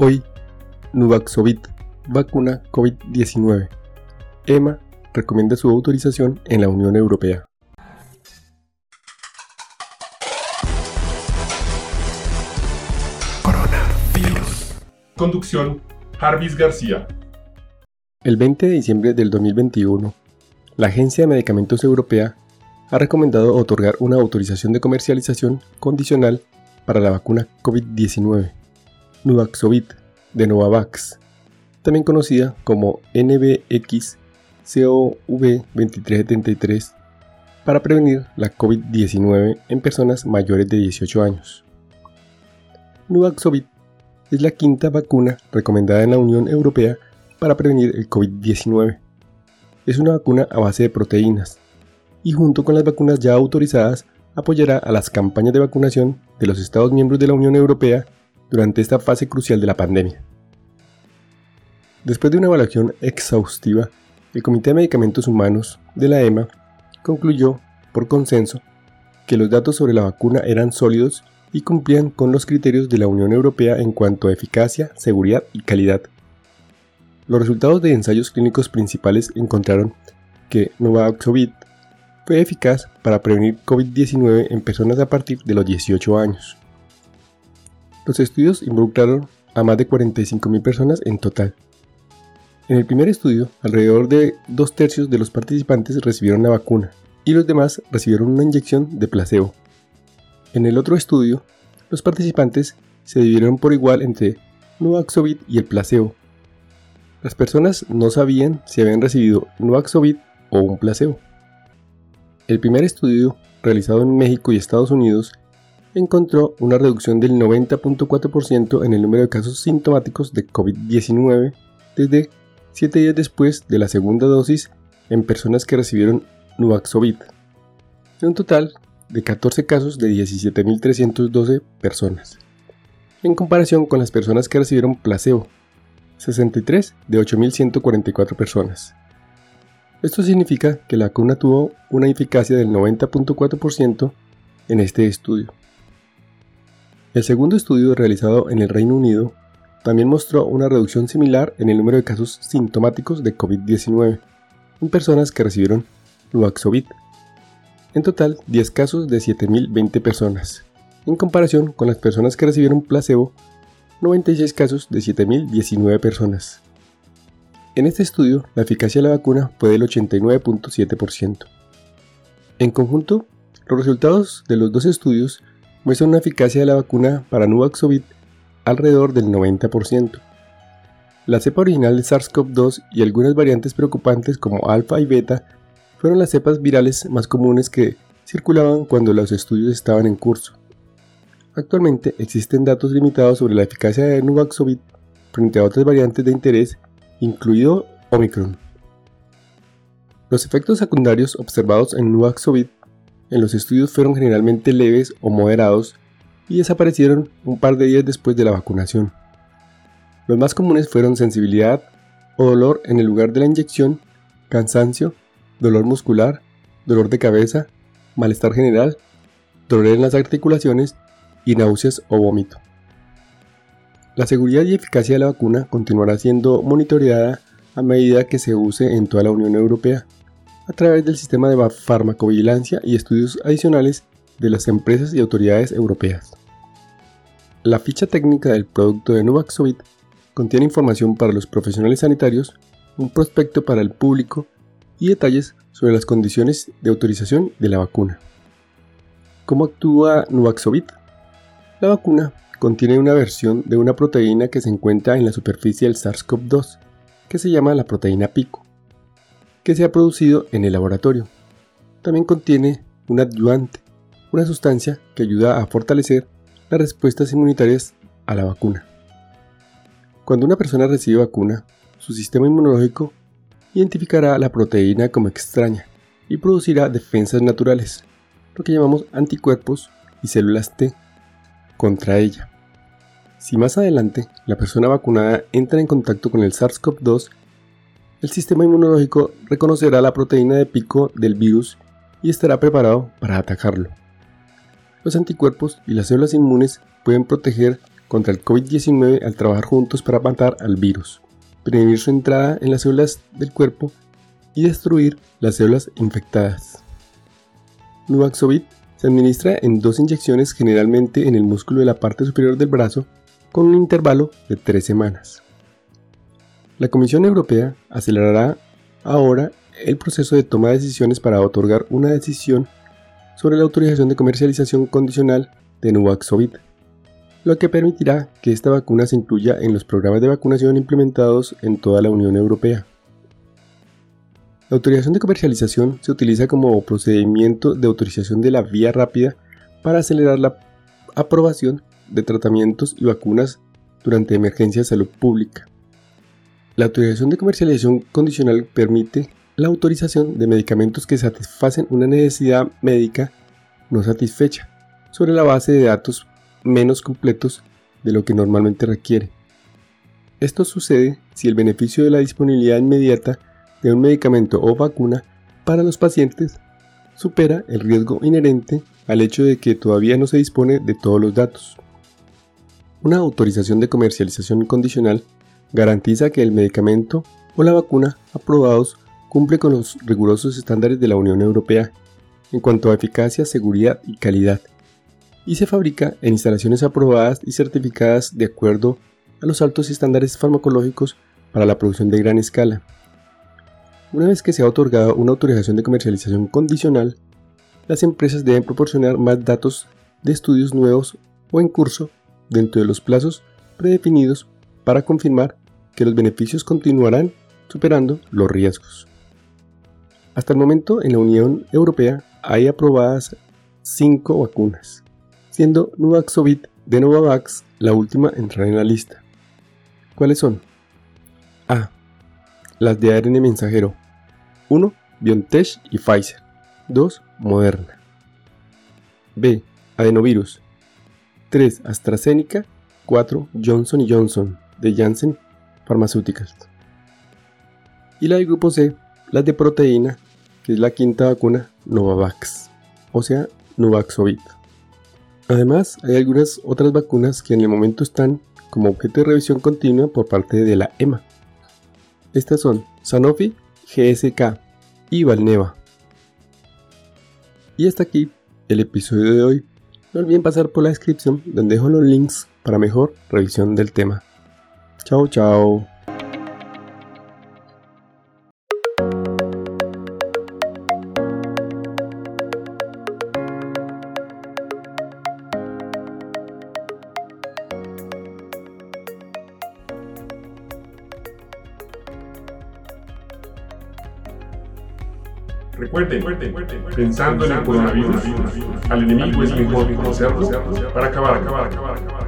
Hoy, Nuvaxovid, vacuna COVID-19. EMA recomienda su autorización en la Unión Europea. Coronavirus. Conducción, Jarvis García. El 20 de diciembre del 2021, la Agencia de Medicamentos Europea ha recomendado otorgar una autorización de comercialización condicional para la vacuna COVID-19 Nuvaxovid de Novavax, también conocida como NBX-CoV2373, para prevenir la COVID-19 en personas mayores de 18 años. Nuvaxovid es la quinta vacuna recomendada en la Unión Europea para prevenir el COVID-19. Es una vacuna a base de proteínas y junto con las vacunas ya autorizadas apoyará a las campañas de vacunación de los Estados miembros de la Unión Europea durante esta fase crucial de la pandemia. Después de una evaluación exhaustiva, el Comité de Medicamentos Humanos de la EMA concluyó, por consenso, que los datos sobre la vacuna eran sólidos y cumplían con los criterios de la Unión Europea en cuanto a eficacia, seguridad y calidad. Los resultados de ensayos clínicos principales encontraron que Novavaxovid fue eficaz para prevenir COVID-19 en personas a partir de los 18 años. Los estudios involucraron a más de 45.000 personas en total. En el primer estudio, alrededor de dos tercios de los participantes recibieron la vacuna y los demás recibieron una inyección de placebo. En el otro estudio, los participantes se dividieron por igual entre Nuvaxovid y el placebo. Las personas no sabían si habían recibido Nuvaxovid o un placebo. El primer estudio, realizado en México y Estados Unidos, encontró una reducción del 90.4% en el número de casos sintomáticos de COVID-19 desde 7 días después de la segunda dosis en personas que recibieron Nuvaxovid, en un total de 14 casos de 17.312 personas, en comparación con las personas que recibieron placebo, 63 de 8.144 personas. Esto significa que la vacuna tuvo una eficacia del 90.4% en este estudio. El segundo estudio realizado en el Reino Unido también mostró una reducción similar en el número de casos sintomáticos de COVID-19 en personas que recibieron Nuvaxovid. En total, 10 casos de 7.020 personas, en comparación con las personas que recibieron placebo, 96 casos de 7.019 personas. En este estudio, la eficacia de la vacuna fue del 89.7%. En conjunto, los resultados de los dos estudios una eficacia de la vacuna para Nuvaxovid alrededor del 90%. La cepa original de SARS-CoV-2 y algunas variantes preocupantes como alfa y beta fueron las cepas virales más comunes que circulaban cuando los estudios estaban en curso. Actualmente existen datos limitados sobre la eficacia de Nuvaxovid frente a otras variantes de interés, incluido Omicron. Los efectos secundarios observados en Nuvaxovid en los estudios fueron generalmente leves o moderados y desaparecieron un par de días después de la vacunación. Los más comunes fueron sensibilidad o dolor en el lugar de la inyección, cansancio, dolor muscular, dolor de cabeza, malestar general, dolor en las articulaciones y náuseas o vómito. La seguridad y eficacia de la vacuna continuará siendo monitoreada a medida que se use en toda la Unión Europea a través del sistema de farmacovigilancia y estudios adicionales de las empresas y autoridades europeas. La ficha técnica del producto de Nuvaxovid contiene información para los profesionales sanitarios, un prospecto para el público y detalles sobre las condiciones de autorización de la vacuna. ¿Cómo actúa Nuvaxovid? La vacuna contiene una versión de una proteína que se encuentra en la superficie del SARS-CoV-2, que se llama la proteína pico que se ha producido en el laboratorio. También contiene un adyuvante, una sustancia que ayuda a fortalecer las respuestas inmunitarias a la vacuna. Cuando una persona recibe vacuna, su sistema inmunológico identificará la proteína como extraña y producirá defensas naturales, lo que llamamos anticuerpos y células T, contra ella. Si más adelante la persona vacunada entra en contacto con el SARS-CoV-2 el sistema inmunológico reconocerá la proteína de pico del virus y estará preparado para atacarlo. Los anticuerpos y las células inmunes pueden proteger contra el COVID-19 al trabajar juntos para matar al virus, prevenir su entrada en las células del cuerpo y destruir las células infectadas. Nuvaxovid se administra en dos inyecciones generalmente en el músculo de la parte superior del brazo con un intervalo de tres semanas. La Comisión Europea acelerará ahora el proceso de toma de decisiones para otorgar una decisión sobre la autorización de comercialización condicional de Nuvaxovid, lo que permitirá que esta vacuna se incluya en los programas de vacunación implementados en toda la Unión Europea. La autorización de comercialización se utiliza como procedimiento de autorización de la vía rápida para acelerar la aprobación de tratamientos y vacunas durante emergencias de salud pública. La autorización de comercialización condicional permite la autorización de medicamentos que satisfacen una necesidad médica no satisfecha sobre la base de datos menos completos de lo que normalmente requiere. Esto sucede si el beneficio de la disponibilidad inmediata de un medicamento o vacuna para los pacientes supera el riesgo inherente al hecho de que todavía no se dispone de todos los datos. Una autorización de comercialización condicional garantiza que el medicamento o la vacuna aprobados cumple con los rigurosos estándares de la Unión Europea en cuanto a eficacia, seguridad y calidad, y se fabrica en instalaciones aprobadas y certificadas de acuerdo a los altos estándares farmacológicos para la producción de gran escala. Una vez que se ha otorgado una autorización de comercialización condicional, las empresas deben proporcionar más datos de estudios nuevos o en curso dentro de los plazos predefinidos para confirmar que los beneficios continuarán superando los riesgos. Hasta el momento en la Unión Europea hay aprobadas 5 vacunas, siendo Nuvaxovid de Novavax la última en entrar en la lista. ¿Cuáles son? A. Las de ARN mensajero. 1. BioNTech y Pfizer. 2. Moderna. B. Adenovirus. 3. AstraZeneca. 4. Johnson Johnson de Janssen Pharmaceuticals. Y la del grupo C, las de proteína, que es la quinta vacuna Novavax, o sea, Nuvaxovid. Además, hay algunas otras vacunas que en el momento están como objeto de revisión continua por parte de la EMA. Estas son Sanofi, GSK y Valneva. Y hasta aquí el episodio de hoy. No olviden pasar por la descripción donde dejo los links para mejor revisión del tema. Chao, chao. Recuerden, pensando en el coronavirus, al enemigo es mejor conocerlo para acabar, acabar, acabar, acabar.